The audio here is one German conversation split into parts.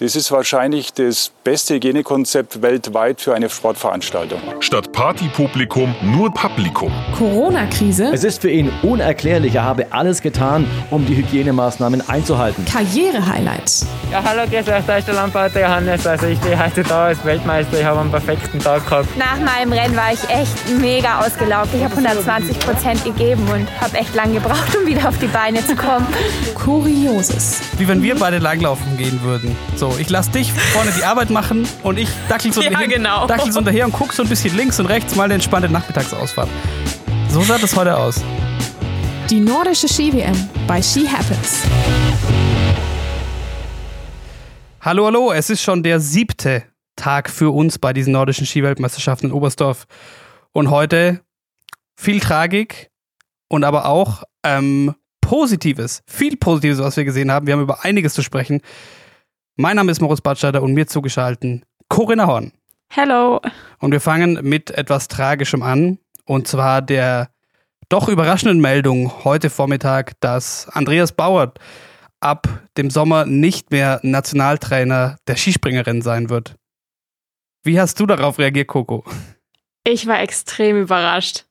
Das ist wahrscheinlich das beste Hygienekonzept weltweit für eine Sportveranstaltung. Statt Partypublikum nur Publikum. Corona-Krise. Es ist für ihn unerklärlich. Er habe alles getan, um die Hygienemaßnahmen einzuhalten. Karriere-Highlight. Ja, hallo, grüß euch, da ist der Lamparter Johannes. Also ich stehe heute da als Weltmeister. Ich habe einen perfekten Tag gehabt. Nach meinem Rennen war ich echt mega ausgelaugt. Ich habe 120 Prozent gegeben und habe echt lange gebraucht, um wieder auf die Beine zu kommen. Kurioses. Wie wenn wir beide langlaufen gehen würden. So, ich lass dich vorne die Arbeit machen und ich dackel so, Ja, hin, genau. dackel so hinterher und guck so ein bisschen links und rechts mal eine entspannte Nachmittagsausfahrt. So sah das heute aus. Die nordische Ski-WM bei Ski Happens. Hallo, hallo, es ist schon der siebte Tag für uns bei diesen nordischen Skiweltmeisterschaften in Oberstdorf. Und heute viel Tragik und aber auch ähm, Positives, viel Positives, was wir gesehen haben. Wir haben über einiges zu sprechen. Mein Name ist Moritz Batscheider und mir zugeschaltet Corinna Horn. Hello. Und wir fangen mit etwas Tragischem an. Und zwar der doch überraschenden Meldung heute Vormittag, dass Andreas Bauer ab dem Sommer nicht mehr Nationaltrainer der Skispringerin sein wird. Wie hast du darauf reagiert, Coco? Ich war extrem überrascht.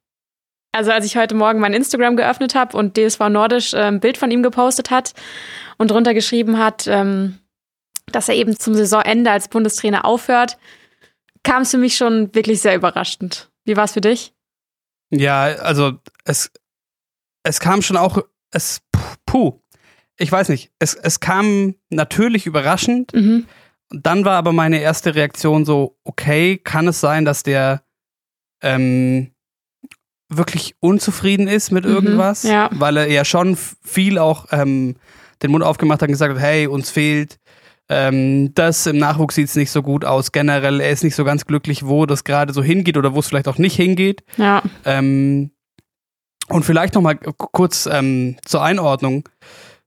Also als ich heute Morgen mein Instagram geöffnet habe und DSV Nordisch äh, ein Bild von ihm gepostet hat und drunter geschrieben hat, ähm, dass er eben zum Saisonende als Bundestrainer aufhört, kam es für mich schon wirklich sehr überraschend. Wie war es für dich? Ja, also es, es kam schon auch, es, puh, ich weiß nicht, es, es kam natürlich überraschend. Mhm. Dann war aber meine erste Reaktion so, okay, kann es sein, dass der ähm, wirklich unzufrieden ist mit Mhm, irgendwas? ja. Weil er ja schon viel auch ähm, den Mund aufgemacht hat und gesagt hat, hey, uns fehlt ähm, das im Nachwuchs sieht es nicht so gut aus. Generell, er ist nicht so ganz glücklich, wo das gerade so hingeht oder wo es vielleicht auch nicht hingeht. Ja. Ähm, und vielleicht noch mal kurz ähm, zur Einordnung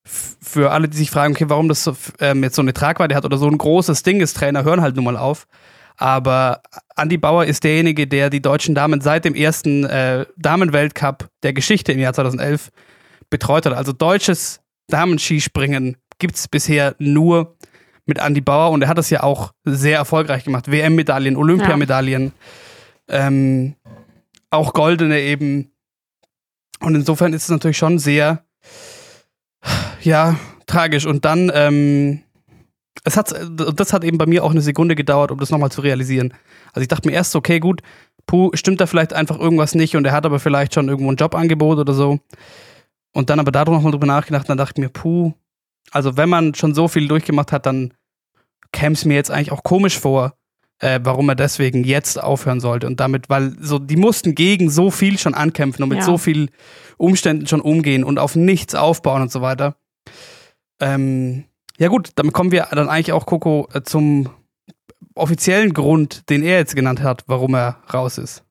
f- für alle, die sich fragen, okay, warum das so, ähm, jetzt so eine Tragweite hat oder so ein großes Ding ist. Trainer hören halt nun mal auf. Aber Andi Bauer ist derjenige, der die deutschen Damen seit dem ersten äh, Damenweltcup der Geschichte im Jahr 2011 betreut hat. Also deutsches Damenskispringen gibt es bisher nur mit Andi Bauer und er hat das ja auch sehr erfolgreich gemacht. WM-Medaillen, Olympiamedaillen, ähm, auch goldene eben. Und insofern ist es natürlich schon sehr, ja, tragisch. Und dann, ähm, es hat, das hat eben bei mir auch eine Sekunde gedauert, um das nochmal zu realisieren. Also ich dachte mir erst, okay, gut, puh, stimmt da vielleicht einfach irgendwas nicht und er hat aber vielleicht schon irgendwo ein Jobangebot oder so. Und dann aber darüber nochmal drüber nachgedacht, dann dachte ich mir, puh, also wenn man schon so viel durchgemacht hat, dann käme es mir jetzt eigentlich auch komisch vor, äh, warum er deswegen jetzt aufhören sollte. Und damit, weil so, die mussten gegen so viel schon ankämpfen und mit Ja. so viel Umständen schon umgehen und auf nichts aufbauen und so weiter. Ähm, ja gut, damit kommen wir dann eigentlich auch, Coco, äh, zum offiziellen Grund, den er jetzt genannt hat, warum er raus ist.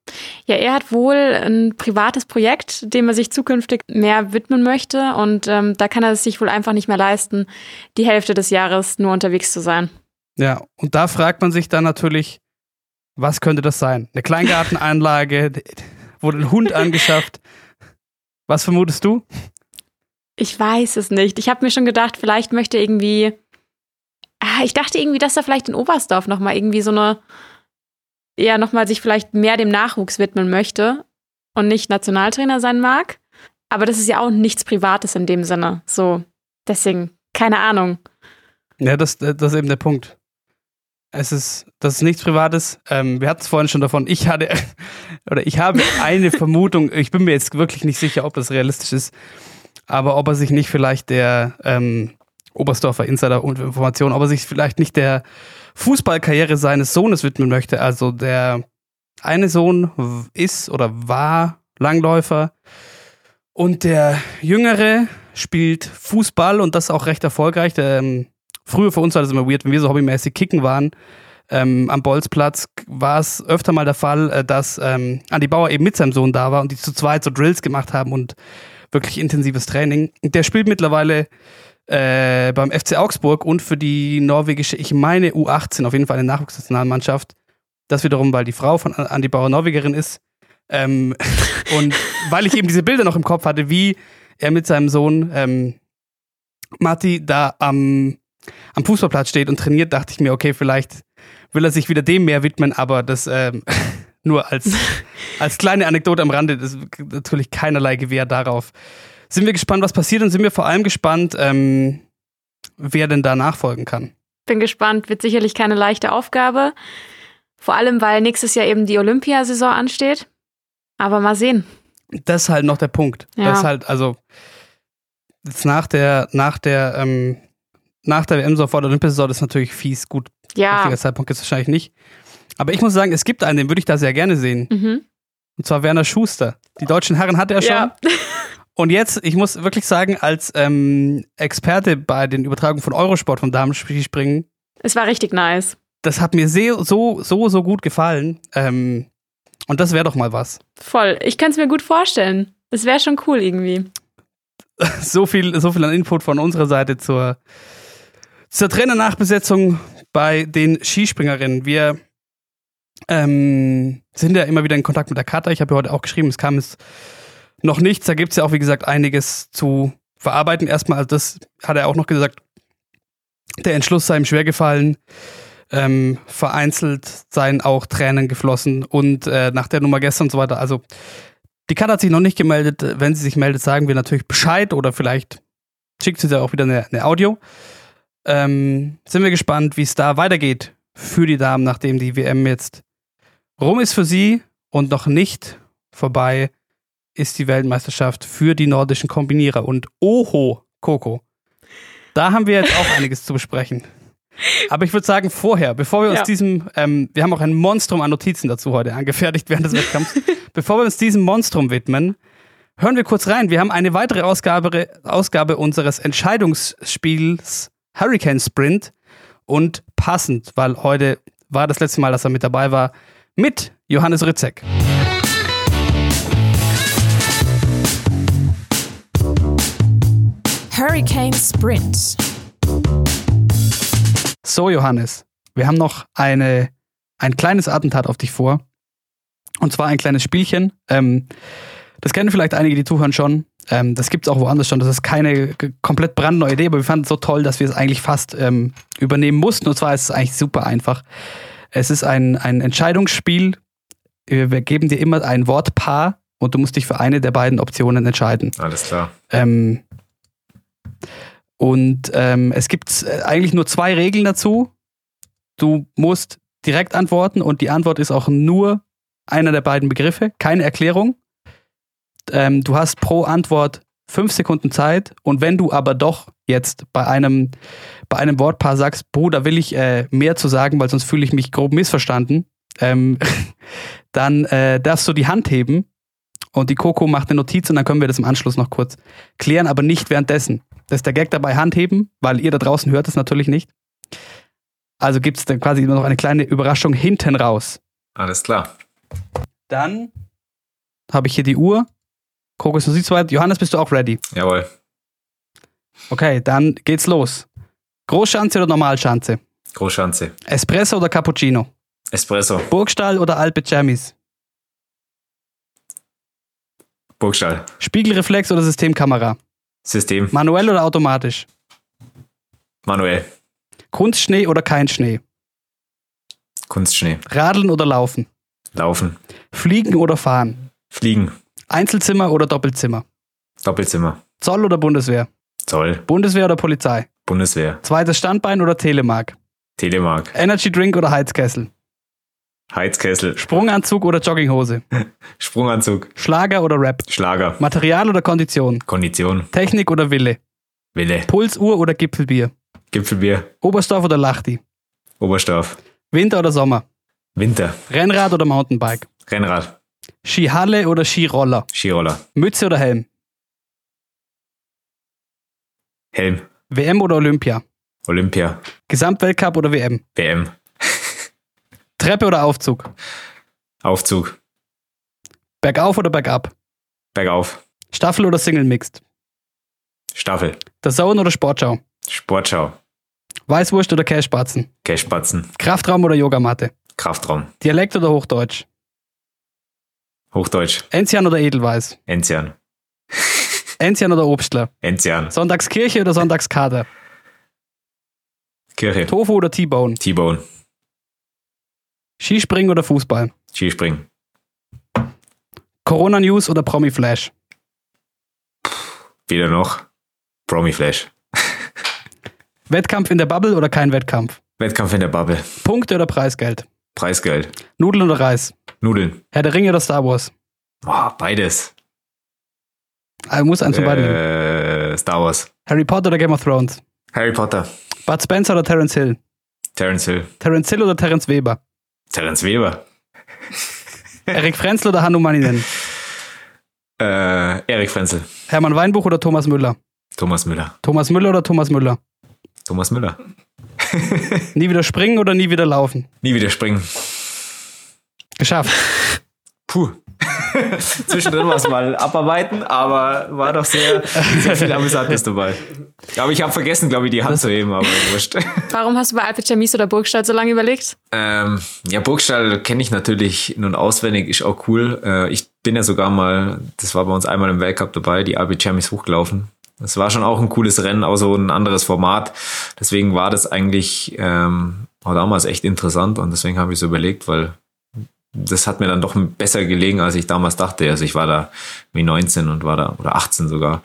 Ja, er hat wohl ein privates Projekt, dem er sich zukünftig mehr widmen möchte. Und ähm, da kann er es sich wohl einfach nicht mehr leisten, die Hälfte des Jahres nur unterwegs zu sein. Ja, und da fragt man sich dann natürlich, was könnte das sein? Eine Kleingartenanlage, wurde ein Hund angeschafft. Was vermutest du? Ich weiß es nicht. Ich habe mir schon gedacht, vielleicht möchte irgendwie. Ah, ich dachte irgendwie, dass er vielleicht in Oberstdorf nochmal irgendwie so eine. Ja, nochmal sich vielleicht mehr dem Nachwuchs widmen möchte und nicht Nationaltrainer sein mag. Aber das ist ja auch nichts Privates in dem Sinne. So, deswegen, keine Ahnung. Ja, das, das ist eben der Punkt. Es ist, das ist nichts Privates. Ähm, wir hatten es vorhin schon davon. Ich hatte, oder ich habe eine Vermutung, ich bin mir jetzt wirklich nicht sicher, ob das realistisch ist, aber ob er sich nicht vielleicht der ähm, Oberstdorfer Insider-Information, ob er sich vielleicht nicht der Fußballkarriere seines Sohnes widmen möchte. Also der eine Sohn ist oder war Langläufer und der jüngere spielt Fußball und das auch recht erfolgreich. Der, ähm, früher für uns war das immer weird, wenn wir so hobbymäßig kicken waren. Ähm, am Bolzplatz war es öfter mal der Fall, äh, dass ähm, Andi Bauer eben mit seinem Sohn da war und die zu zweit so Drills gemacht haben und wirklich intensives Training. Der spielt mittlerweile äh, beim FC Augsburg und für die norwegische, ich meine U18, auf jeden Fall eine Nachwuchsnationalmannschaft. Das wiederum, weil die Frau von Andi Bauer Norwegerin ist. Ähm, und weil ich eben diese Bilder noch im Kopf hatte, wie er mit seinem Sohn ähm, Matti da am am Fußballplatz steht und trainiert, dachte ich mir, okay, vielleicht will er sich wieder dem mehr widmen, aber das ähm, nur als, als kleine Anekdote am Rande, das ist natürlich keinerlei Gewehr darauf. Sind wir gespannt, was passiert und sind wir vor allem gespannt, ähm, wer denn da nachfolgen kann. Bin gespannt, wird sicherlich keine leichte Aufgabe. Vor allem, weil nächstes Jahr eben die Olympiasaison ansteht. Aber mal sehen. Das ist halt noch der Punkt. Ja. Das ist halt, also jetzt nach der, nach der, ähm, nach der WM so vor der Olympiasaison, das ist natürlich fies, gut. Ja. Richtiger Zeitpunkt ist wahrscheinlich nicht. Aber ich muss sagen, es gibt einen, den würde ich da sehr gerne sehen. Mhm. Und zwar Werner Schuster. Die deutschen Herren hatte er schon. Ja. Und jetzt, ich muss wirklich sagen, als ähm, Experte bei den Übertragungen von Eurosport vom Damenskispringen, Es war richtig nice. das hat mir sehr, so, so, so gut gefallen. Ähm, und das wäre doch mal was. Voll. Ich kann es mir gut vorstellen. Das wäre schon cool irgendwie. So viel, so viel an Input von unserer Seite zur, zur Trainernachbesetzung bei den Skispringerinnen. Wir ähm, sind ja immer wieder in Kontakt mit der Kata. Ich habe ja heute auch geschrieben, es kam jetzt noch nichts. Da gibt es ja auch, wie gesagt, einiges zu verarbeiten. Erstmal, also das hat er auch noch gesagt, der Entschluss sei ihm schwer gefallen. Ähm, vereinzelt seien auch Tränen geflossen und äh, nach der Nummer gestern und so weiter. Also die Kat hat sich noch nicht gemeldet. Wenn sie sich meldet, sagen wir natürlich Bescheid oder vielleicht schickt sie da auch wieder eine, eine Audio. Ähm, sind wir gespannt, wie es da weitergeht für die Damen, nachdem die WM jetzt rum ist für sie und noch nicht vorbei ist die Weltmeisterschaft für die nordischen Kombinierer. Und oho, Coco, da haben wir jetzt auch einiges zu besprechen. Aber ich würde sagen, vorher, bevor wir uns Ja. diesem, ähm, wir haben auch ein Monstrum an Notizen dazu heute angefertigt während des Wettkampfs. bevor wir uns diesem Monstrum widmen, hören wir kurz rein. Wir haben eine weitere Ausgabe, Ausgabe unseres Entscheidungsspiels Hurricane Sprint und passend, weil heute war das letzte Mal, dass er mit dabei war, mit Johannes Ritzek. Hurricane Sprint. So, Johannes, wir haben noch eine, ein kleines Attentat auf dich vor. Und zwar ein kleines Spielchen. Ähm, das kennen vielleicht einige, die zuhören schon. Ähm, das gibt es auch woanders schon. Das ist keine komplett brandneue Idee, aber wir fanden es so toll, dass wir es eigentlich fast ähm, übernehmen mussten. Und zwar ist es eigentlich super einfach. Es ist ein, ein Entscheidungsspiel. Wir wir geben dir immer ein Wortpaar und du musst dich für eine der beiden Optionen entscheiden. Alles klar. Ähm, und ähm, es gibt äh, eigentlich nur zwei Regeln dazu. Du musst direkt antworten und die Antwort ist auch nur einer der beiden Begriffe, keine Erklärung. Ähm, du hast pro Antwort fünf Sekunden Zeit und wenn du aber doch jetzt bei einem, bei einem Wortpaar sagst, Bruder, will ich äh, mehr zu sagen, weil sonst fühle ich mich grob missverstanden, ähm, dann äh, darfst du die Hand heben und die Coco macht eine Notiz und dann können wir das im Anschluss noch kurz klären, aber nicht währenddessen. Das ist der Gag dabei, Hand heben, weil ihr da draußen hört es natürlich nicht. Also gibt es dann quasi immer noch eine kleine Überraschung hinten raus. Alles klar. Dann habe ich hier die Uhr. Coco ist noch sie weit. Johannes, bist du auch ready? Jawohl. Okay, dann geht's los. Großschanze oder Normalschanze? Großschanze. Espresso oder Cappuccino? Espresso. Burgstall oder Alpe Jammies? Burgstall. Spiegelreflex oder Systemkamera? System. Manuell oder automatisch? Manuell. Kunstschnee oder kein Schnee? Kunstschnee. Radeln oder laufen? Laufen. Fliegen oder fahren? Fliegen. Einzelzimmer oder Doppelzimmer? Doppelzimmer. Zoll oder Bundeswehr? Zoll. Bundeswehr oder Polizei? Bundeswehr. Zweites Standbein oder Telemark? Telemark. Energy Drink oder Heizkessel? Heizkessel. Sprunganzug oder Jogginghose? Sprunganzug. Schlager oder Rap? Schlager. Material oder Kondition? Kondition. Technik oder Wille? Wille. Pulsuhr oder Gipfelbier? Gipfelbier. Oberstdorf oder Lachti? Oberstdorf. Winter oder Sommer? Winter. Rennrad oder Mountainbike? Rennrad. Skihalle oder Skiroller? Skiroller. Mütze oder Helm? Helm. WM oder Olympia? Olympia. Gesamtweltcup oder WM? WM. Treppe oder Aufzug? Aufzug. Bergauf oder bergab? Bergauf. Staffel oder Single Mixed? Staffel. Der Zone oder Sportschau? Sportschau. Weißwurst oder Cashbatzen? Cashbatzen. Kraftraum oder Yogamatte? Kraftraum. Dialekt oder Hochdeutsch? Hochdeutsch. Enzian oder Edelweiß? Enzian. Enzian oder Obstler? Enzian. Sonntagskirche oder Sonntagskater? Kirche. Tofu oder T-Bone? T-Bone. Skispringen oder Fußball? Skispringen. Corona News oder Promi Flash? Weder noch. Promi Flash. Wettkampf in der Bubble oder kein Wettkampf? Wettkampf in der Bubble. Punkte oder Preisgeld? Preisgeld. Nudeln oder Reis? Nudeln. Herr der Ringe oder Star Wars? Boah, beides. Also muss eins von beiden nehmen. Äh, Star Wars. Harry Potter oder Game of Thrones? Harry Potter. Bud Spencer oder Terence Hill? Terence Hill. Terence Hill oder Terence Weber? Terence Weber. Erik Frenzel oder Hannu Manninen? Äh, Erik Frenzel. Hermann Weinbuch oder Thomas Müller? Thomas Müller. Thomas Müller oder Thomas Müller? Thomas Müller. Nie wieder springen oder nie wieder laufen? Nie wieder springen. Geschafft. Puh. Zwischendrin war es mal abarbeiten, aber war doch sehr, sehr viel Amüsantes dabei. Aber ich habe vergessen, glaube ich, die Hand zu heben, aber wurscht. Warum hast du bei Mies oder Burgstadt so lange überlegt? Ähm, ja, Burgstall kenne ich natürlich nun auswendig, ist auch cool. Äh, ich bin ja sogar mal, das war bei uns einmal im Weltcup dabei, die Chemis hochgelaufen. Das war schon auch ein cooles Rennen, auch so ein anderes Format. Deswegen war das eigentlich ähm, auch damals echt interessant und deswegen habe ich so überlegt, weil das hat mir dann doch besser gelegen, als ich damals dachte. Also ich war da wie 19 und war da, oder 18 sogar,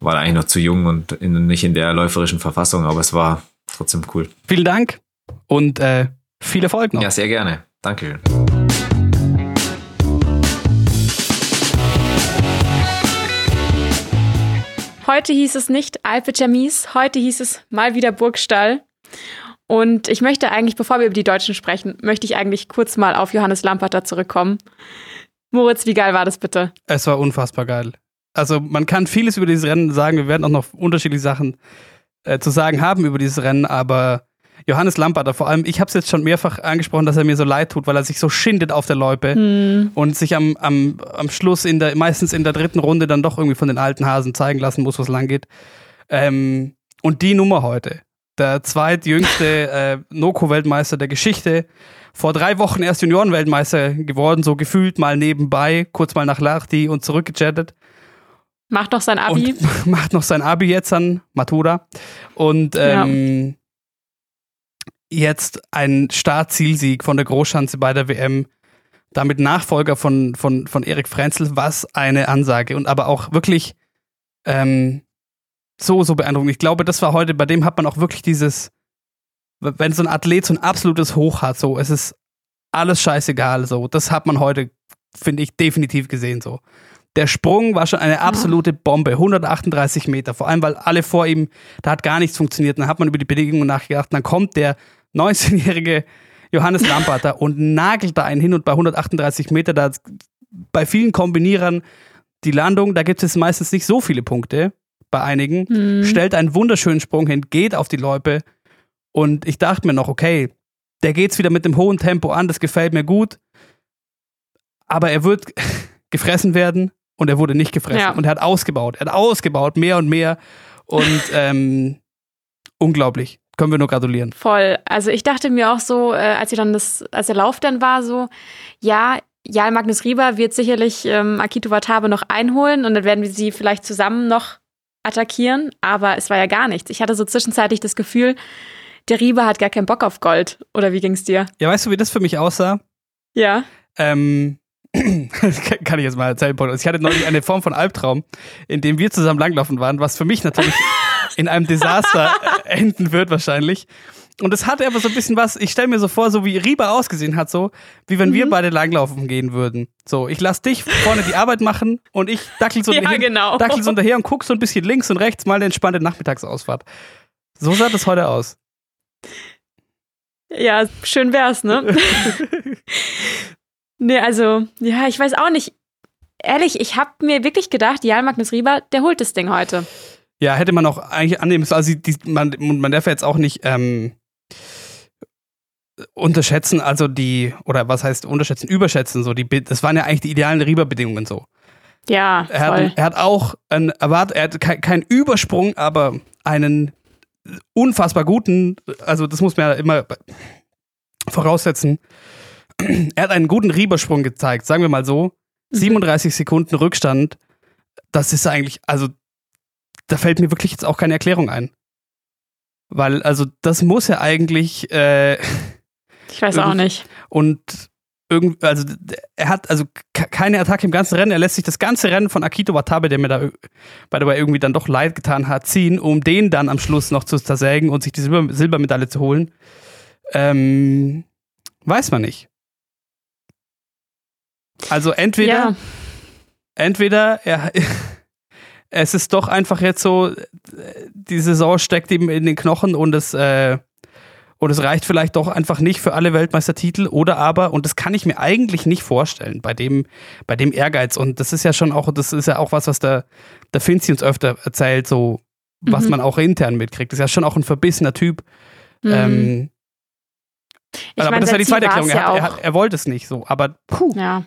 war da eigentlich noch zu jung und in, nicht in der läuferischen Verfassung, aber es war trotzdem cool. Vielen Dank und äh, viel Erfolg noch. Ja, sehr gerne. Dankeschön. Heute hieß es nicht Alpe Mies, heute hieß es mal wieder Burgstall. Und ich möchte eigentlich, bevor wir über die Deutschen sprechen, möchte ich eigentlich kurz mal auf Johannes Lamperter zurückkommen. Moritz, wie geil war das bitte? Es war unfassbar geil. Also man kann vieles über dieses Rennen sagen. Wir werden auch noch unterschiedliche Sachen äh, zu sagen haben über dieses Rennen, aber Johannes Lamperter, vor allem, ich habe es jetzt schon mehrfach angesprochen, dass er mir so leid tut, weil er sich so schindet auf der Loipe Hm. und sich am, am, am Schluss, in der, meistens in der dritten Runde, dann doch irgendwie von den alten Hasen zeigen lassen muss, was lang geht. Ähm, und die Nummer heute, der zweitjüngste äh, Noko-Weltmeister der Geschichte, vor drei Wochen erst Juniorenweltmeister geworden, so gefühlt mal nebenbei, kurz mal nach Lahti und zurückgechattet. Macht noch sein Abi. Und macht noch sein Abi jetzt an Matura. Und ähm, jetzt ein Startzielsieg von der Großschanze bei der WM. Damit Nachfolger von, von, von Erik Frenzel, was eine Ansage. Und aber auch wirklich ähm, so, so beeindruckend. Ich glaube, das war heute, bei dem hat man auch wirklich dieses, wenn so ein Athlet so ein absolutes Hoch hat, so, es ist alles scheißegal, so. Das hat man heute, finde ich, definitiv gesehen, so. Der Sprung war schon eine absolute Bombe, 138 Meter, vor allem, weil alle vor ihm, da hat gar nichts funktioniert. Dann hat man über die Bedingungen nachgedacht, dann kommt der 19-jährige Johannes Lamperter und nagelt da einen hin und bei 138 Meter, da bei vielen Kombinierern die Landung, da gibt es meistens nicht so viele Punkte, bei einigen, Hm. stellt einen wunderschönen Sprung hin, geht auf die Loipe. Und ich dachte mir noch, okay, der geht's wieder mit dem hohen Tempo an, das gefällt mir gut, aber er wird gefressen werden und er wurde nicht gefressen Ja. und er hat ausgebaut, er hat ausgebaut, mehr und mehr und ähm, unglaublich, können wir nur gratulieren. Voll. Also ich dachte mir auch so, äh, als ich dann das, als der Lauf dann war, so, ja, Jarl Magnus Rieber wird sicherlich ähm, Akito Watabe noch einholen und dann werden wir sie vielleicht zusammen noch attackieren, aber es war ja gar nichts. Ich hatte so zwischenzeitlich das Gefühl, der Rieber hat gar keinen Bock auf Gold. Oder wie ging's dir? Ja, weißt du, wie das für mich aussah? Ja. Ähm, kann ich jetzt mal erzählen, Paul. Ich hatte neulich eine Form von Albtraum, in dem wir zusammen langlaufen waren, was für mich natürlich in einem Desaster enden wird wahrscheinlich. Und es hatte aber so ein bisschen was, ich stelle mir so vor, so wie Rieber ausgesehen hat, so wie wenn wir beide langlaufen gehen würden. So, ich lass dich vorne die Arbeit machen und ich dackel so, Ja, hin, genau. dackel so hinterher und guck so ein bisschen links und rechts mal eine entspannte Nachmittagsausfahrt. So sah das heute aus. Ja, schön wär's, ne? nee, also, ja, ich weiß auch nicht. Ehrlich, ich habe mir wirklich gedacht, Jarl Magnus Rieber, der holt das Ding heute. Ja, hätte man auch eigentlich annehmen müssen. Also die, man, man darf ja jetzt auch nicht ähm, unterschätzen, also die, oder was heißt unterschätzen, überschätzen, so die, das waren ja eigentlich die idealen Rieberbedingungen so. Ja, Er hat, er hat auch einen, erwart, er hat keinen kein Übersprung, aber einen unfassbar guten, also das muss man ja immer voraussetzen. Er hat einen guten Riebersprung gezeigt, sagen wir mal so. 37 Sekunden Rückstand, das ist eigentlich, also da fällt mir wirklich jetzt auch keine Erklärung ein. Weil, also, das muss ja eigentlich. Äh, ich weiß auch nicht. Und irgend, also er hat also keine Attacke im ganzen Rennen. Er lässt sich das ganze Rennen von Akito Watabe, der mir da bei dabei irgendwie dann doch leid getan hat, ziehen, um den dann am Schluss noch zu zersägen und sich die Silber Silbermedaille zu holen. Ähm, weiß man nicht. Also entweder, ja. entweder er, es ist doch einfach jetzt so, die Saison steckt ihm in den Knochen und es, äh, und es reicht vielleicht doch einfach nicht für alle Weltmeistertitel oder aber, und das kann ich mir eigentlich nicht vorstellen, bei dem, bei dem Ehrgeiz. Und das ist ja schon auch, das ist ja auch was, was der, der Finzi uns öfter erzählt, so, was mhm. man auch intern mitkriegt. Das ist ja schon auch ein verbissener Typ. Mhm. Ähm, ich aber mein, das ist ja die zweite Erklärung. Ja er, er, er, wollte es nicht so, aber puh. Ja.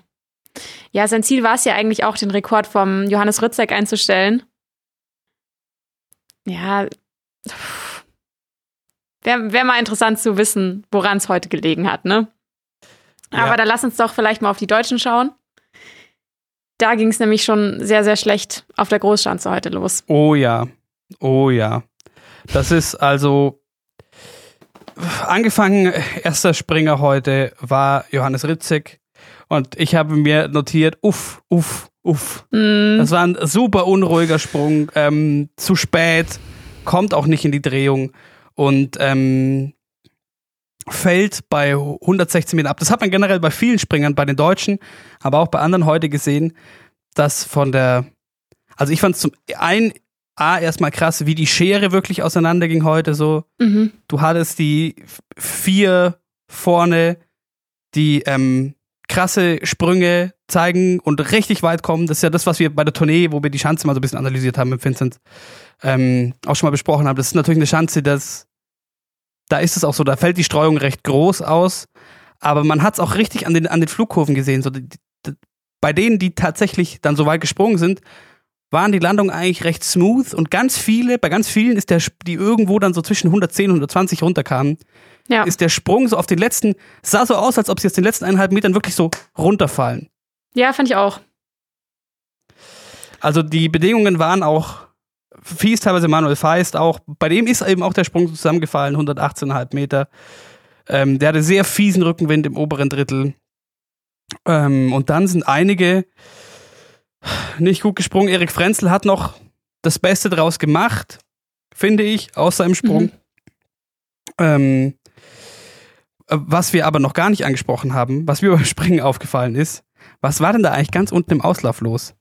Ja, sein Ziel war es ja eigentlich auch, den Rekord vom Johannes Rützek einzustellen. Ja. Wäre wär mal interessant zu wissen, woran es heute gelegen hat, ne? Aber ja. da lass uns doch vielleicht mal auf die Deutschen schauen. Da ging es nämlich schon sehr, sehr schlecht auf der Großschanze heute los. Oh ja. Oh ja. Das ist also angefangen, erster Springer heute war Johannes Ritzek. Und ich habe mir notiert, uff, uff, uff. Mm. Das war ein super unruhiger Sprung, ähm, zu spät, kommt auch nicht in die Drehung und ähm, fällt bei 116 Metern ab. Das hat man generell bei vielen Springern, bei den Deutschen, aber auch bei anderen heute gesehen, dass von der, also ich fand es zum einen A, erstmal krass, wie die Schere wirklich auseinanderging heute so. Mhm. Du hattest die vier vorne, die ähm, krasse Sprünge zeigen und richtig weit kommen. Das ist ja das, was wir bei der Tournee, wo wir die Schanze mal so ein bisschen analysiert haben mit Vincent, ähm, auch schon mal besprochen haben. Das ist natürlich eine Schanze, das, da ist es auch so, da fällt die Streuung recht groß aus, aber man hat es auch richtig an den, an den Flugkurven gesehen. So, die, die, bei denen, die tatsächlich dann so weit gesprungen sind, waren die Landungen eigentlich recht smooth und ganz viele, bei ganz vielen ist der, die irgendwo dann so zwischen 110 und 120 runterkamen, ja. ist der Sprung so auf den letzten, sah so aus, als ob sie jetzt den letzten eineinhalb Metern wirklich so runterfallen. Ja, fand ich auch. Also die Bedingungen waren auch fies, teilweise Manuel Feist auch. Bei dem ist eben auch der Sprung zusammengefallen, 118,5 Meter. Ähm, der hatte sehr fiesen Rückenwind im oberen Drittel. Ähm, und dann sind einige nicht gut gesprungen. Erik Frenzel hat noch das Beste draus gemacht, finde ich, aus seinem Sprung. Mhm. Ähm, was wir aber noch gar nicht angesprochen haben, was mir beim Springen aufgefallen ist, was war denn da eigentlich ganz unten im Auslauf los?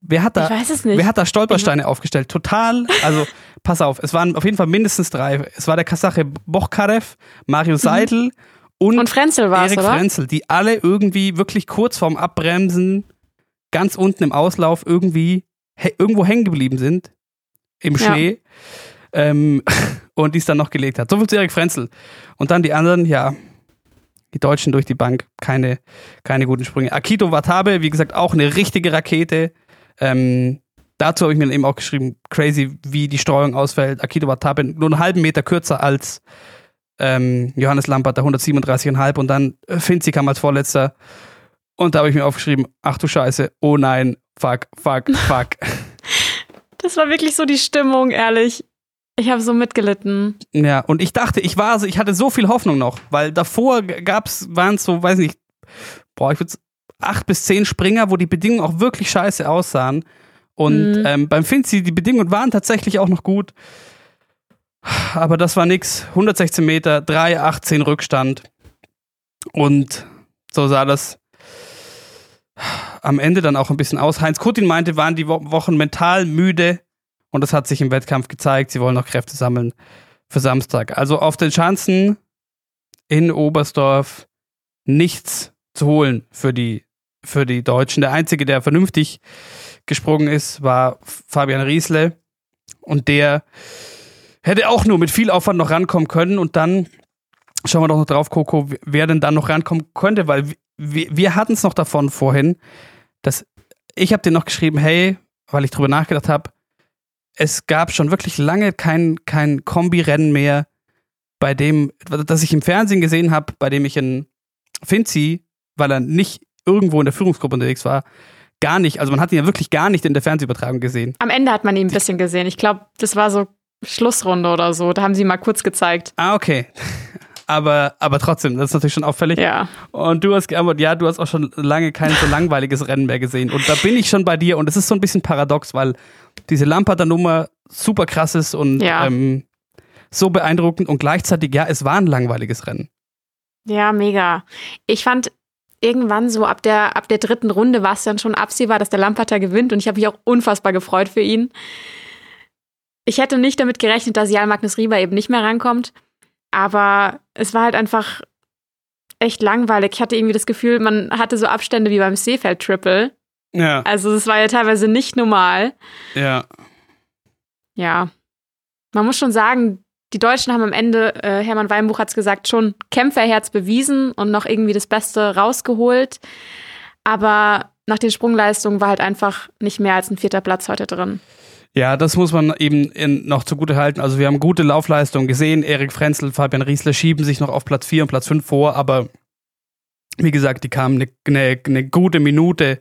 Wer hat da, Wer hat da Stolpersteine mhm. aufgestellt? Total, also pass auf, es waren auf jeden Fall mindestens drei. Es war der Kasache Bochkarev, Mario mhm. Seidel mhm. und, und Frenzel Erik oder? Frenzel, die alle irgendwie wirklich kurz vorm Abbremsen ganz unten im Auslauf irgendwie irgendwo hängen geblieben sind im Schnee. Ja. Ähm, und die es dann noch gelegt hat. So viel zu Erik Frenzel. Und dann die anderen, ja, die Deutschen durch die Bank, keine, keine guten Sprünge. Akito Watabe, wie gesagt, auch eine richtige Rakete. Ähm, dazu habe ich mir eben auch geschrieben, crazy, wie die Streuung ausfällt. Akito Watabe nur einen halben Meter kürzer als ähm, Johannes Lampert, der 137,5 und dann Finzi kam als Vorletzter. Und da habe ich mir aufgeschrieben, ach du Scheiße, oh nein, fuck, fuck, fuck. Das war wirklich so die Stimmung, ehrlich. Ich habe so mitgelitten. Ja, und ich dachte, ich war so, ich hatte so viel Hoffnung noch, weil davor gab's, waren es so, weiß nicht, boah, ich würde acht bis zehn Springer, wo die Bedingungen auch wirklich scheiße aussahen. Und mhm. ähm, beim Finzi, die Bedingungen waren tatsächlich auch noch gut. Aber das war nix. 116 Meter, 3, 18 Rückstand. Und so sah das am Ende dann auch ein bisschen aus. Heinz Kutin meinte, waren die Wochen mental müde und das hat sich im Wettkampf gezeigt. Sie wollen noch Kräfte sammeln für Samstag. Also auf den Schanzen in Oberstdorf nichts zu holen für die, für die Deutschen. Der einzige, der vernünftig gesprungen ist, war Fabian Riesle. Und der hätte auch nur mit viel Aufwand noch rankommen können. Und dann schauen wir doch noch drauf, Coco, wer denn dann noch rankommen könnte, weil wir, wir hatten es noch davon vorhin, dass ich habe dir noch geschrieben, hey, weil ich drüber nachgedacht habe, es gab schon wirklich lange kein, kein Kombi-Rennen mehr, bei dem, das ich im Fernsehen gesehen habe, bei dem ich in Finzi, weil er nicht irgendwo in der Führungsgruppe unterwegs war, gar nicht, also man hat ihn ja wirklich gar nicht in der Fernsehübertragung gesehen. Am Ende hat man ihn ein bisschen gesehen. Ich glaube, das war so Schlussrunde oder so. Da haben sie mal kurz gezeigt. Ah, okay. Aber, aber trotzdem, das ist natürlich schon auffällig. Ja. Und du hast geantwortet, ja, du hast auch schon lange kein so langweiliges Rennen mehr gesehen. Und da bin ich schon bei dir. Und es ist so ein bisschen paradox, weil diese Lamperter Nummer super krass ist und Ja. ähm, so beeindruckend. Und gleichzeitig, ja, es war ein langweiliges Rennen. Ja, mega. Ich fand irgendwann so ab der, ab der dritten Runde war es dann schon absehbar, dass der Lamperter gewinnt und ich habe mich auch unfassbar gefreut für ihn. Ich hätte nicht damit gerechnet, dass Jan Magnus Rieber eben nicht mehr rankommt, aber es war halt einfach echt langweilig. Ich hatte irgendwie das Gefühl, man hatte so Abstände wie beim Seefeld-Triple. Ja. Also es war ja teilweise nicht normal. Ja. Ja. Man muss schon sagen, die Deutschen haben am Ende, äh, Hermann Weinbuch hat es gesagt, schon Kämpferherz bewiesen und noch irgendwie das Beste rausgeholt. Aber nach den Sprungleistungen war halt einfach nicht mehr als ein vierter Platz heute drin. Ja, das muss man eben in, noch zugute halten. Also wir haben gute Laufleistungen gesehen. Erik Frenzel, Fabian Riesler schieben sich noch auf Platz 4 und Platz 5 vor, aber wie gesagt, die kamen eine ne, ne gute Minute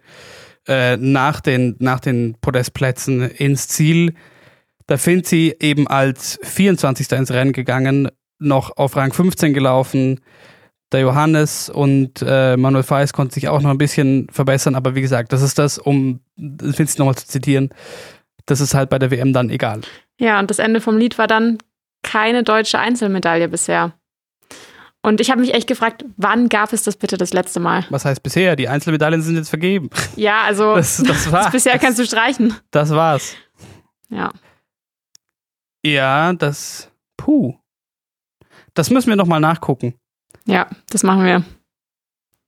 äh, nach, den, nach den Podestplätzen ins Ziel. Da sind sie eben als 24. ins Rennen gegangen, noch auf Rang 15 gelaufen. Der Johannes und äh, Manuel Feis konnten sich auch noch ein bisschen verbessern, aber wie gesagt, das ist das, um Vince nochmal zu zitieren, das ist halt bei der WM dann egal. Ja, und das Ende vom Lied war dann keine deutsche Einzelmedaille bisher. Und ich habe mich echt gefragt, wann gab es das bitte das letzte Mal? Was heißt bisher? Die Einzelmedaillen sind jetzt vergeben. Ja, also Das, das war's. bisher kannst du streichen. Das war's. Ja. Ja, das. Puh. Das müssen wir nochmal nachgucken. Ja, das machen wir.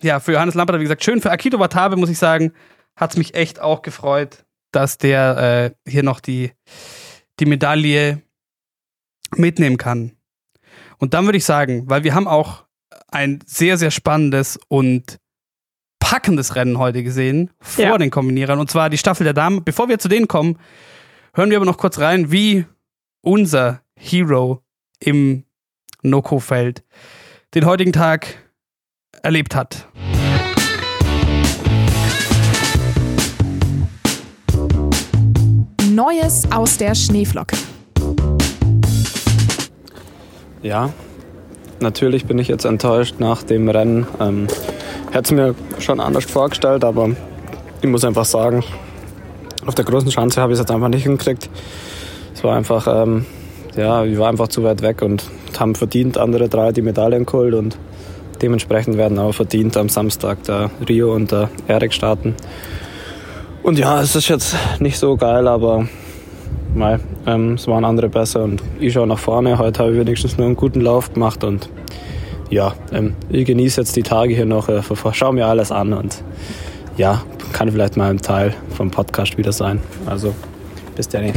Ja, für Johannes Lampert, wie gesagt, schön. Für Akito Watabe, muss ich sagen, hat es mich echt auch gefreut, dass der äh, hier noch die, die Medaille mitnehmen kann. Und dann würde ich sagen, weil wir haben auch ein sehr, sehr spannendes und packendes Rennen heute gesehen vor Ja. den Kombinierern. Und zwar die Staffel der Damen. Bevor wir zu denen kommen, hören wir aber noch kurz rein, wie unser Hero im Noko-Feld den heutigen Tag erlebt hat. Neues aus der Schneeflocke. Ja, natürlich bin ich jetzt enttäuscht nach dem Rennen. Ähm, Hätte es mir schon anders vorgestellt, aber ich muss einfach sagen, auf der großen Schanze habe ich es jetzt einfach nicht hingekriegt. Es war einfach, ähm, ja, ich war einfach zu weit weg und haben verdient andere drei die Medaillen geholt und dementsprechend werden auch verdient am Samstag der Rio und der Erik starten. Und ja, es ist jetzt nicht so geil, aber Mei, ähm, es waren andere besser und ich schaue nach vorne. Heute habe ich wenigstens nur einen guten Lauf gemacht und ja, ähm, ich genieße jetzt die Tage hier noch, äh, schaue mir alles an und ja, kann vielleicht mal ein Teil vom Podcast wieder sein. Also, bis dann.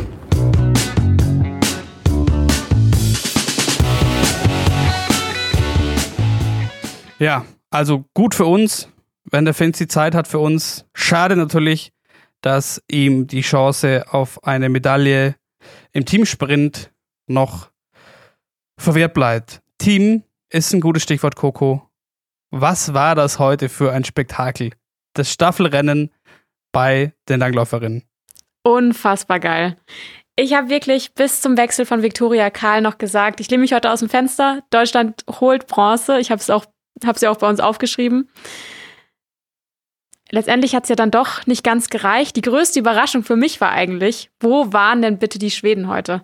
Ja, also gut für uns, wenn der Finzi Zeit hat für uns. Schade natürlich, dass ihm die Chance auf eine Medaille im Teamsprint noch verwehrt bleibt. Team ist ein gutes Stichwort, Coco. Was war das heute für ein Spektakel? Das Staffelrennen bei den Langläuferinnen. Unfassbar geil. Ich habe wirklich bis zum Wechsel von Viktoria Karl noch gesagt, ich lehne mich heute aus dem Fenster. Deutschland holt Bronze. Ich habe es auch, habe ja auch bei uns aufgeschrieben. Letztendlich hat es ja dann doch nicht ganz gereicht. Die größte Überraschung für mich war eigentlich, wo waren denn bitte die Schweden heute?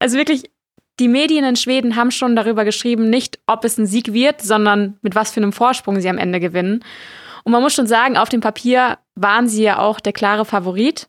Also wirklich, die Medien in Schweden haben schon darüber geschrieben, nicht ob es ein Sieg wird, sondern mit was für einem Vorsprung sie am Ende gewinnen. Und man muss schon sagen, auf dem Papier waren sie ja auch der klare Favorit.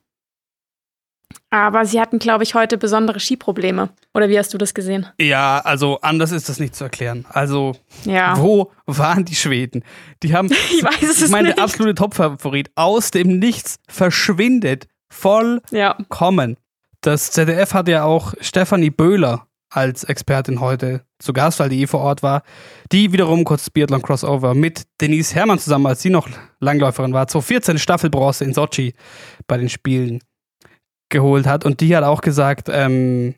Aber sie hatten, glaube ich, heute besondere Skiprobleme. Oder wie hast du das gesehen? Ja, also anders ist das nicht zu erklären. Also, Ja. wo waren die Schweden? Die haben, Ich weiß es ich meine, nicht. der absolute Topfavorit aus dem Nichts verschwindet vollkommen. Ja. Das ZDF hat ja auch Stefanie Böhler als Expertin heute zu Gast, weil die eh vor Ort war. Die wiederum kurz Biathlon Crossover mit Denise Herrmann zusammen, als sie noch Langläuferin war, 2014 Staffelbronze in Sochi bei den Spielen geholt hat. Und die hat auch gesagt, ähm,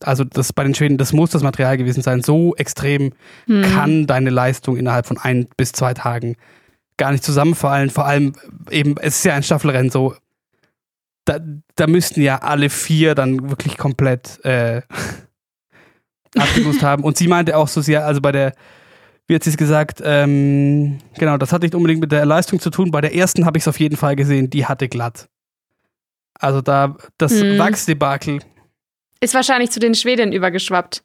also das bei den Schweden, das muss das Material gewesen sein. So extrem Hm. kann deine Leistung innerhalb von ein bis zwei Tagen gar nicht zusammenfallen. Vor allem eben, es ist ja ein Staffelrennen so. da, da müssten ja alle vier dann wirklich komplett äh, abgelost haben. Und sie meinte auch so sehr, also bei der, wie hat sie es gesagt, ähm, genau, das hat nicht unbedingt mit der Leistung zu tun. Bei der ersten habe ich es auf jeden Fall gesehen, die hatte glatt. Also da, das Hm. Wachsdebakel Ist wahrscheinlich zu den Schweden übergeschwappt.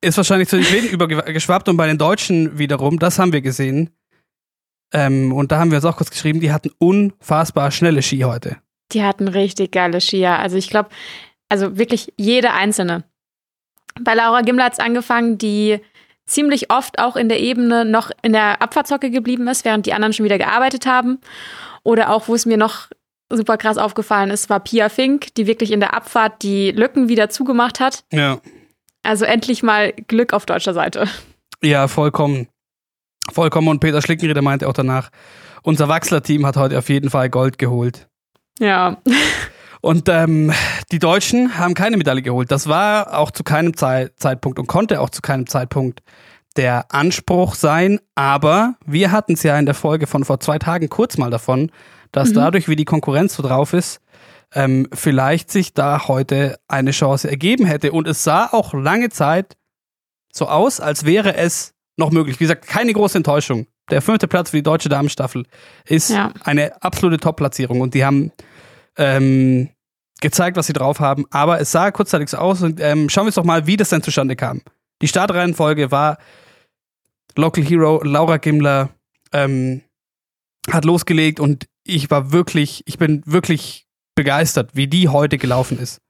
ist wahrscheinlich zu den Schweden übergeschwappt und bei den Deutschen wiederum, das haben wir gesehen. Ähm, und da haben wir uns auch kurz geschrieben, die hatten unfassbar schnelle Ski heute. Die hatten richtig geile Skier. Also ich glaube, also wirklich jede einzelne. Bei Laura Gimler hat es angefangen, die ziemlich oft auch in der Ebene noch in der Abfahrtshocke geblieben ist, während die anderen schon wieder gearbeitet haben. Oder auch, wo es mir noch super krass aufgefallen ist, war Pia Fink, die wirklich in der Abfahrt die Lücken wieder zugemacht hat. Ja. Also endlich mal Glück auf deutscher Seite. Ja, vollkommen. Vollkommen. Und Peter Schlickenrieder meinte auch danach, unser Wachsler-Team hat heute auf jeden Fall Gold geholt. Ja. Und ähm, die Deutschen haben keine Medaille geholt. Das war auch zu keinem Zei Zeitpunkt und konnte auch zu keinem Zeitpunkt der Anspruch sein. Aber wir hatten es ja in der Folge von vor zwei Tagen kurz mal davon, dass Mhm. dadurch, wie die Konkurrenz so drauf ist, ähm, vielleicht sich da heute eine Chance ergeben hätte. Und es sah auch lange Zeit so aus, als wäre es noch möglich. Wie gesagt, keine große Enttäuschung. Der fünfte Platz für die deutsche Damenstaffel ist Ja. eine absolute Top-Platzierung und die haben ähm, gezeigt, was sie drauf haben. Aber es sah kurzzeitig so aus und ähm, schauen wir uns doch mal, wie das denn zustande kam. Die Startreihenfolge war Local Hero Laura Gimler ähm, hat losgelegt und ich war wirklich, ich bin wirklich begeistert, wie die heute gelaufen ist.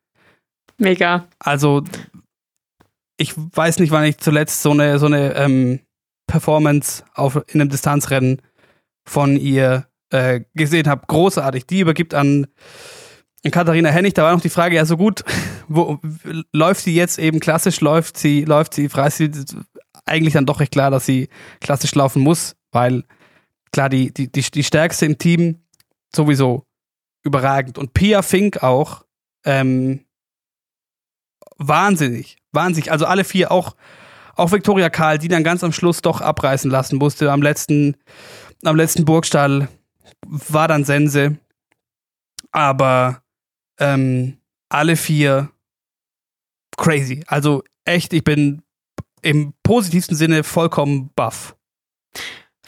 Mega. Also, ich weiß nicht, wann ich zuletzt so eine, so eine ähm, Performance auf, in einem Distanzrennen von ihr äh, gesehen habe. Großartig. Die übergibt an, Katharina Hennig. Da war noch die Frage, ja, so gut, wo, läuft sie jetzt eben klassisch, läuft sie, läuft sie Freistil? Eigentlich dann doch recht klar, dass sie klassisch laufen muss, weil klar, die, die, die, die stärkste im Team sowieso überragend. Und Pia Fink auch, ähm, wahnsinnig, wahnsinnig. Also alle vier, auch, auch Viktoria Karl, die dann ganz am Schluss doch abreißen lassen musste. Am letzten, am letzten Burgstall war dann Sense. Aber ähm, alle vier crazy. Also echt, ich bin im positivsten Sinne vollkommen baff.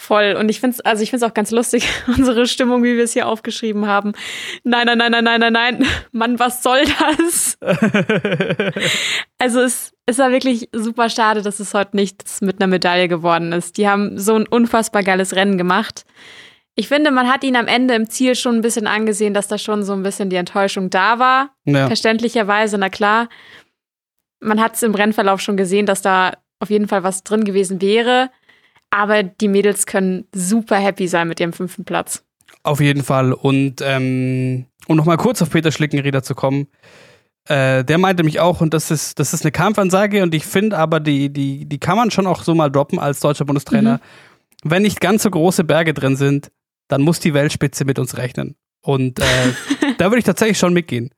Voll. Und ich finde es, also ich finde es auch ganz lustig, unsere Stimmung, wie wir es hier aufgeschrieben haben. Nein, nein, nein, nein, nein, nein, nein. Mann, was soll das? also es, es war wirklich super schade, dass es heute nichts mit einer Medaille geworden ist. Die haben so ein unfassbar geiles Rennen gemacht. Ich finde, man hat ihnen am Ende im Ziel schon ein bisschen angesehen, dass da schon so ein bisschen die Enttäuschung da war. Ja. Verständlicherweise, na klar. Man hat es im Rennverlauf schon gesehen, dass da auf jeden Fall was drin gewesen wäre. Aber die Mädels können super happy sein mit ihrem fünften Platz. Auf jeden Fall. Und ähm, um nochmal kurz auf Peter Schlickenrieder zu kommen, äh, der meinte mich auch, und das ist, das ist eine Kampfansage, und ich finde aber, die, die, die kann man schon auch so mal droppen als deutscher Bundestrainer. Wenn nicht ganz so große Berge drin sind, dann muss die Weltspitze mit uns rechnen. Und äh, da würde ich tatsächlich schon mitgehen.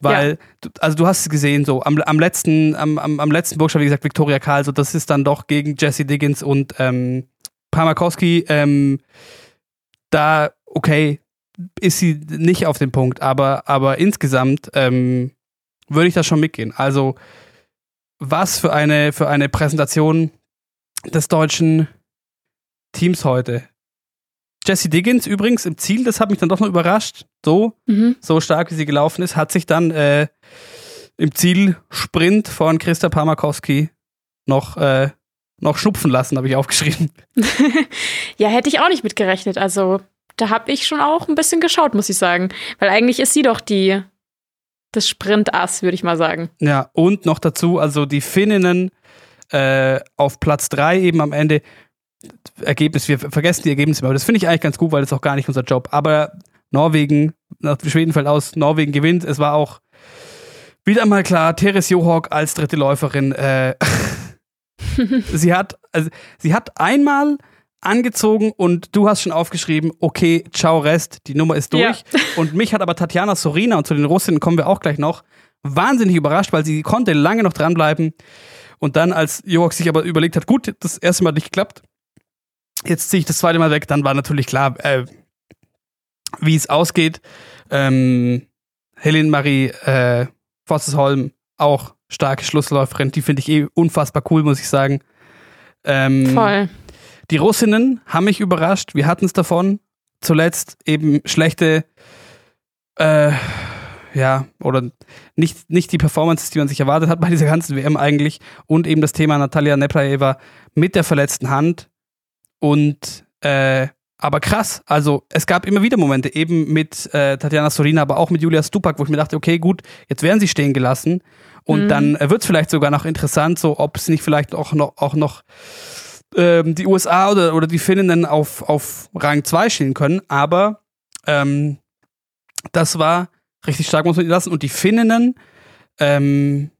Weil, du, also du hast es gesehen, so am, am letzten, am, am, am letzten Burgstall, wie gesagt, Victoria Karl, so das ist dann doch gegen Jesse Diggins und ähm, Parmakowski, ähm, da, okay, ist sie nicht auf dem Punkt, aber, aber insgesamt ähm, würde ich da schon mitgehen. Also, was für eine, für eine Präsentation des deutschen Teams heute. Jesse Diggins übrigens im Ziel, das hat mich dann doch noch überrascht. So, Mhm. so stark wie sie gelaufen ist, hat sich dann äh, im Zielsprint von Christa Parmakowski noch, äh, noch schnupfen lassen, habe ich aufgeschrieben. ja, hätte ich auch nicht mitgerechnet. Also, da habe ich schon auch ein bisschen geschaut, muss ich sagen. Weil eigentlich ist sie doch die das Sprintass, würde ich mal sagen. Ja, und noch dazu, also die Finninnen äh, auf Platz 3 eben am Ende. Ergebnis, wir vergessen die Ergebnisse immer, aber das finde ich eigentlich ganz gut, weil das ist auch gar nicht unser Job. Aber Norwegen, nach Schweden fällt aus, Norwegen gewinnt. Es war auch wieder mal klar, Teres Johawk als dritte Läuferin. Äh, sie hat, also, sie hat einmal angezogen und du hast schon aufgeschrieben, okay, ciao Rest, die Nummer ist durch. Und mich hat aber Tatjana Sorina, und zu den Russinnen kommen wir auch gleich noch, wahnsinnig überrascht, weil sie konnte lange noch dranbleiben. Und dann, als Johawk sich aber überlegt hat, gut, das erste Mal nicht geklappt, jetzt ziehe ich das zweite Mal weg, dann war natürlich klar, äh, wie es ausgeht. Ähm, Helene Marie äh, Vossesholm, auch starke Schlussläuferin. Die finde ich eh unfassbar cool, muss ich sagen. Ähm, Voll. Die Russinnen haben mich überrascht. Wir hatten es davon. Zuletzt eben schlechte, äh, ja, oder nicht, nicht die Performances, die man sich erwartet hat bei dieser ganzen WM eigentlich. Und eben das Thema Natalia Nepraeva mit der verletzten Hand. Und, äh, aber krass, also es gab immer wieder Momente, eben mit äh, Tatjana Sorina, aber auch mit Julia Stupak, wo ich mir dachte, okay, gut, jetzt werden sie stehen gelassen. Und Mhm. dann äh, wird es vielleicht sogar noch interessant, so ob es nicht vielleicht auch noch, auch noch ähm, die USA oder, oder die Finninnen auf, auf Rang 2 stehen können. Aber ähm, das war richtig stark, muss man lassen. Und die Finninnen ähm,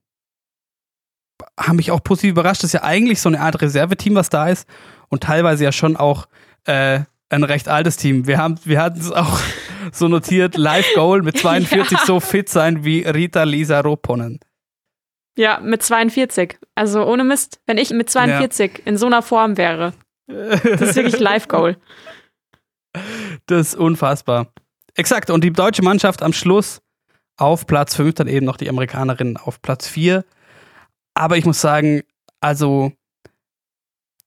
haben mich auch positiv überrascht. Das ist ja eigentlich so eine Art Reserveteam, was da ist. Und teilweise ja schon auch äh, ein recht altes Team. Wir, haben, wir hatten es auch so notiert, Live-Goal mit 42 Ja. so fit sein wie Rita Lisa Roponen. Ja, mit 42. Also ohne Mist, wenn ich mit 42 in so einer Form wäre. Das ist wirklich Live-Goal. Das ist unfassbar. Exakt. Und die deutsche Mannschaft am Schluss auf Platz 5, dann eben noch die Amerikanerinnen auf Platz 4. Aber ich muss sagen, also,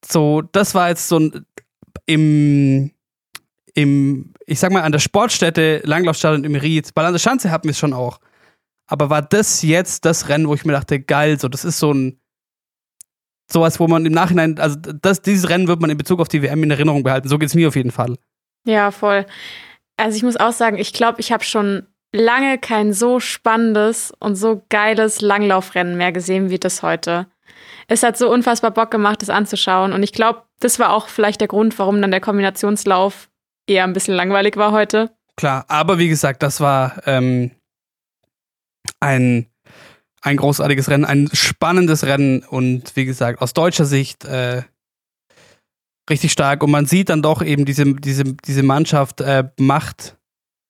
so, das war jetzt so ein, im, im, ich sag mal, an der Sportstätte, Langlaufstadion im Ried, weil an der Schanze hatten wir es schon auch. Aber war das jetzt das Rennen, wo ich mir dachte, geil, so, das ist so ein, sowas, wo man im Nachhinein, also das, dieses Rennen wird man in Bezug auf die WM in Erinnerung behalten. So geht es mir auf jeden Fall. Ja, voll. Also ich muss auch sagen, ich glaube, ich habe schon lange kein so spannendes und so geiles Langlaufrennen mehr gesehen wie das heute. Es hat so unfassbar Bock gemacht, das anzuschauen. Und ich glaube, das war auch vielleicht der Grund, warum dann der Kombinationslauf eher ein bisschen langweilig war heute. Klar, aber wie gesagt, das war ähm, ein, ein großartiges Rennen, ein spannendes Rennen und wie gesagt, aus deutscher Sicht äh, richtig stark. Und man sieht dann doch eben, diese, diese, diese Mannschaft äh, macht,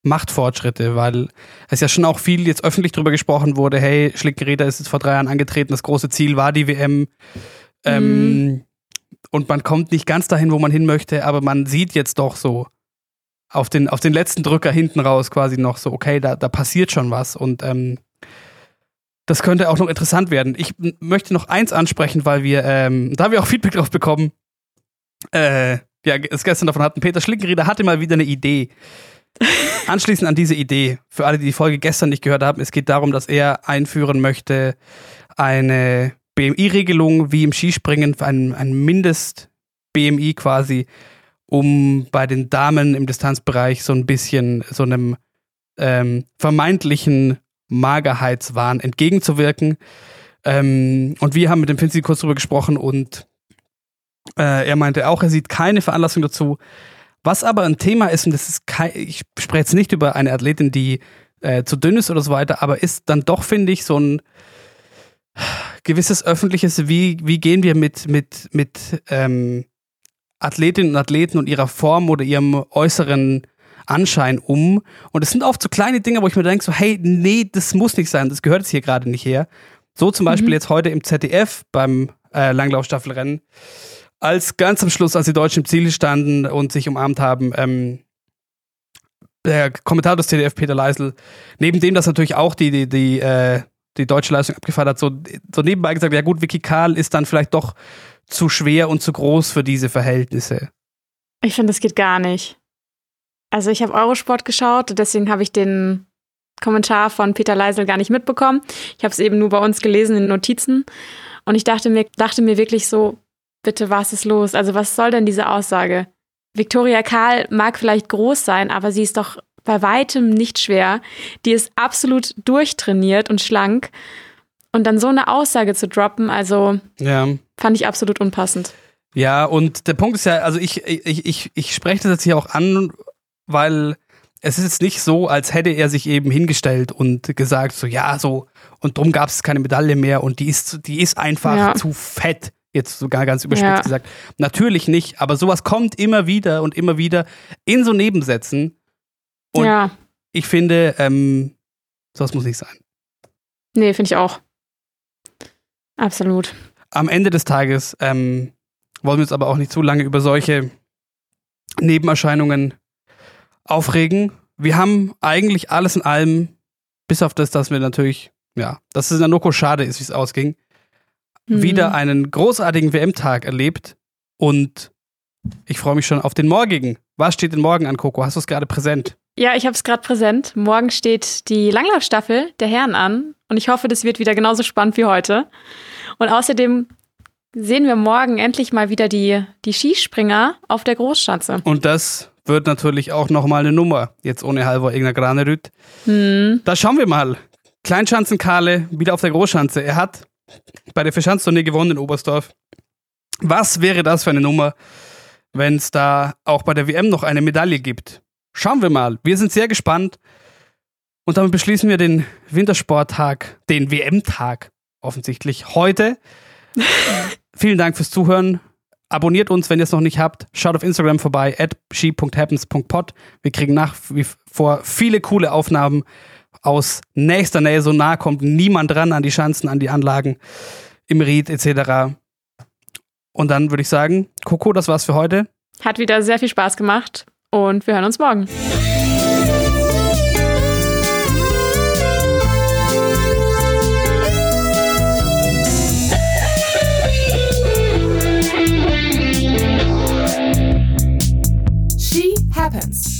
macht Fortschritte, weil es ja schon auch viel jetzt öffentlich drüber gesprochen wurde, hey, Schlickgeräder ist jetzt vor drei Jahren angetreten, das große Ziel war die WM. Ähm, und man kommt nicht ganz dahin, wo man hin möchte, aber man sieht jetzt doch so auf den, auf den letzten Drücker hinten raus quasi noch so, okay, da, da passiert schon was und ähm, das könnte auch noch interessant werden. Ich möchte noch eins ansprechen, weil wir, ähm, da haben wir auch Feedback drauf bekommen, äh, ja, es gestern davon hatten, Peter Schlickenrieder hatte mal wieder eine Idee. Anschließend an diese Idee, für alle, die die Folge gestern nicht gehört haben, es geht darum, dass er einführen möchte eine BMI-Regelung wie im Skispringen, ein, ein Mindest-BMI quasi, um bei den Damen im Distanzbereich so ein bisschen so einem ähm, vermeintlichen Magerheitswahn entgegenzuwirken. Ähm, und wir haben mit dem Finzi kurz drüber gesprochen und äh, er meinte auch, er sieht keine Veranlassung dazu. Was aber ein Thema ist, und das ist kein, ich spreche jetzt nicht über eine Athletin, die äh, zu dünn ist oder so weiter, aber ist dann doch, finde ich, so ein gewisses öffentliches, wie, wie gehen wir mit, mit, mit ähm, Athletinnen und Athleten und ihrer Form oder ihrem äußeren Anschein um. Und es sind oft so kleine Dinge, wo ich mir denke, so, hey, nee, das muss nicht sein, das gehört jetzt hier gerade nicht her. So zum Beispiel jetzt heute im ZDF beim äh, Langlaufstaffelrennen, als ganz am Schluss, als die Deutschen im Ziel standen und sich umarmt haben, ähm, der Kommentator des ZDF, Peter Leisel, neben dem das natürlich auch die, die, die, äh, die deutsche Leistung abgefeiert hat, so, so nebenbei gesagt, ja gut, Vicky Karl ist dann vielleicht doch zu schwer und zu groß für diese Verhältnisse. Ich finde, das geht gar nicht. Also ich habe Eurosport geschaut, deswegen habe ich den Kommentar von Peter Leisel gar nicht mitbekommen. Ich habe es eben nur bei uns gelesen in Notizen. Und ich dachte mir, dachte mir wirklich so, bitte, was ist los? Also was soll denn diese Aussage? Victoria Karl mag vielleicht groß sein, aber sie ist doch bei weitem nicht schwer. Die ist absolut durchtrainiert und schlank. Und dann so eine Aussage zu droppen, also Ja. fand ich absolut unpassend. Ja, und der Punkt ist ja, also ich, ich, ich, ich spreche das jetzt hier auch an, weil es ist jetzt nicht so, als hätte er sich eben hingestellt und gesagt, so ja, so, und drum gab es keine Medaille mehr und die ist, die ist einfach Ja. zu fett. Jetzt sogar ganz überspitzt Ja. gesagt. Natürlich nicht, aber sowas kommt immer wieder und immer wieder in so Nebensätzen. Und ja, ich finde, ähm, sowas muss nicht sein. nee, finde ich auch. Absolut. am Ende des Tages ähm, wollen wir uns aber auch nicht zu lange über solche Nebenerscheinungen aufregen. Wir haben eigentlich alles in allem bis auf das, dass wir natürlich, ja, dass es in der Noko schade ist, wie es ausging, Mhm. wieder einen großartigen WM-Tag erlebt und ich freue mich schon auf den morgigen. Was steht denn morgen an, Coco? Hast du es gerade präsent? Ja, ich habe es gerade präsent. Morgen steht die Langlaufstaffel der Herren an und ich hoffe, das wird wieder genauso spannend wie heute. Und außerdem sehen wir morgen endlich mal wieder die, die Skispringer auf der Großschanze. Und das wird natürlich auch nochmal eine Nummer, jetzt ohne Halvor Egner Granerüt. Hm. Da schauen wir mal. Kleinschanzenkarle wieder auf der Großschanze. Er hat bei der Verschanztournee gewonnen in Oberstdorf. Was wäre das für eine Nummer, wenn es da auch bei der WM noch eine Medaille gibt? Schauen wir mal. Wir sind sehr gespannt. Und damit beschließen wir den Wintersporttag, den WM-Tag offensichtlich heute. Vielen Dank fürs Zuhören. Abonniert uns, wenn ihr es noch nicht habt. Schaut auf Instagram vorbei, at she.happens.pod. Wir kriegen nach wie vor viele coole Aufnahmen aus nächster Nähe. So nah kommt niemand dran an die Schanzen, an die Anlagen im Ried etc. Und dann würde ich sagen, Coco, das war's für heute. Hat wieder sehr viel Spaß gemacht und wir hören uns morgen. She happens.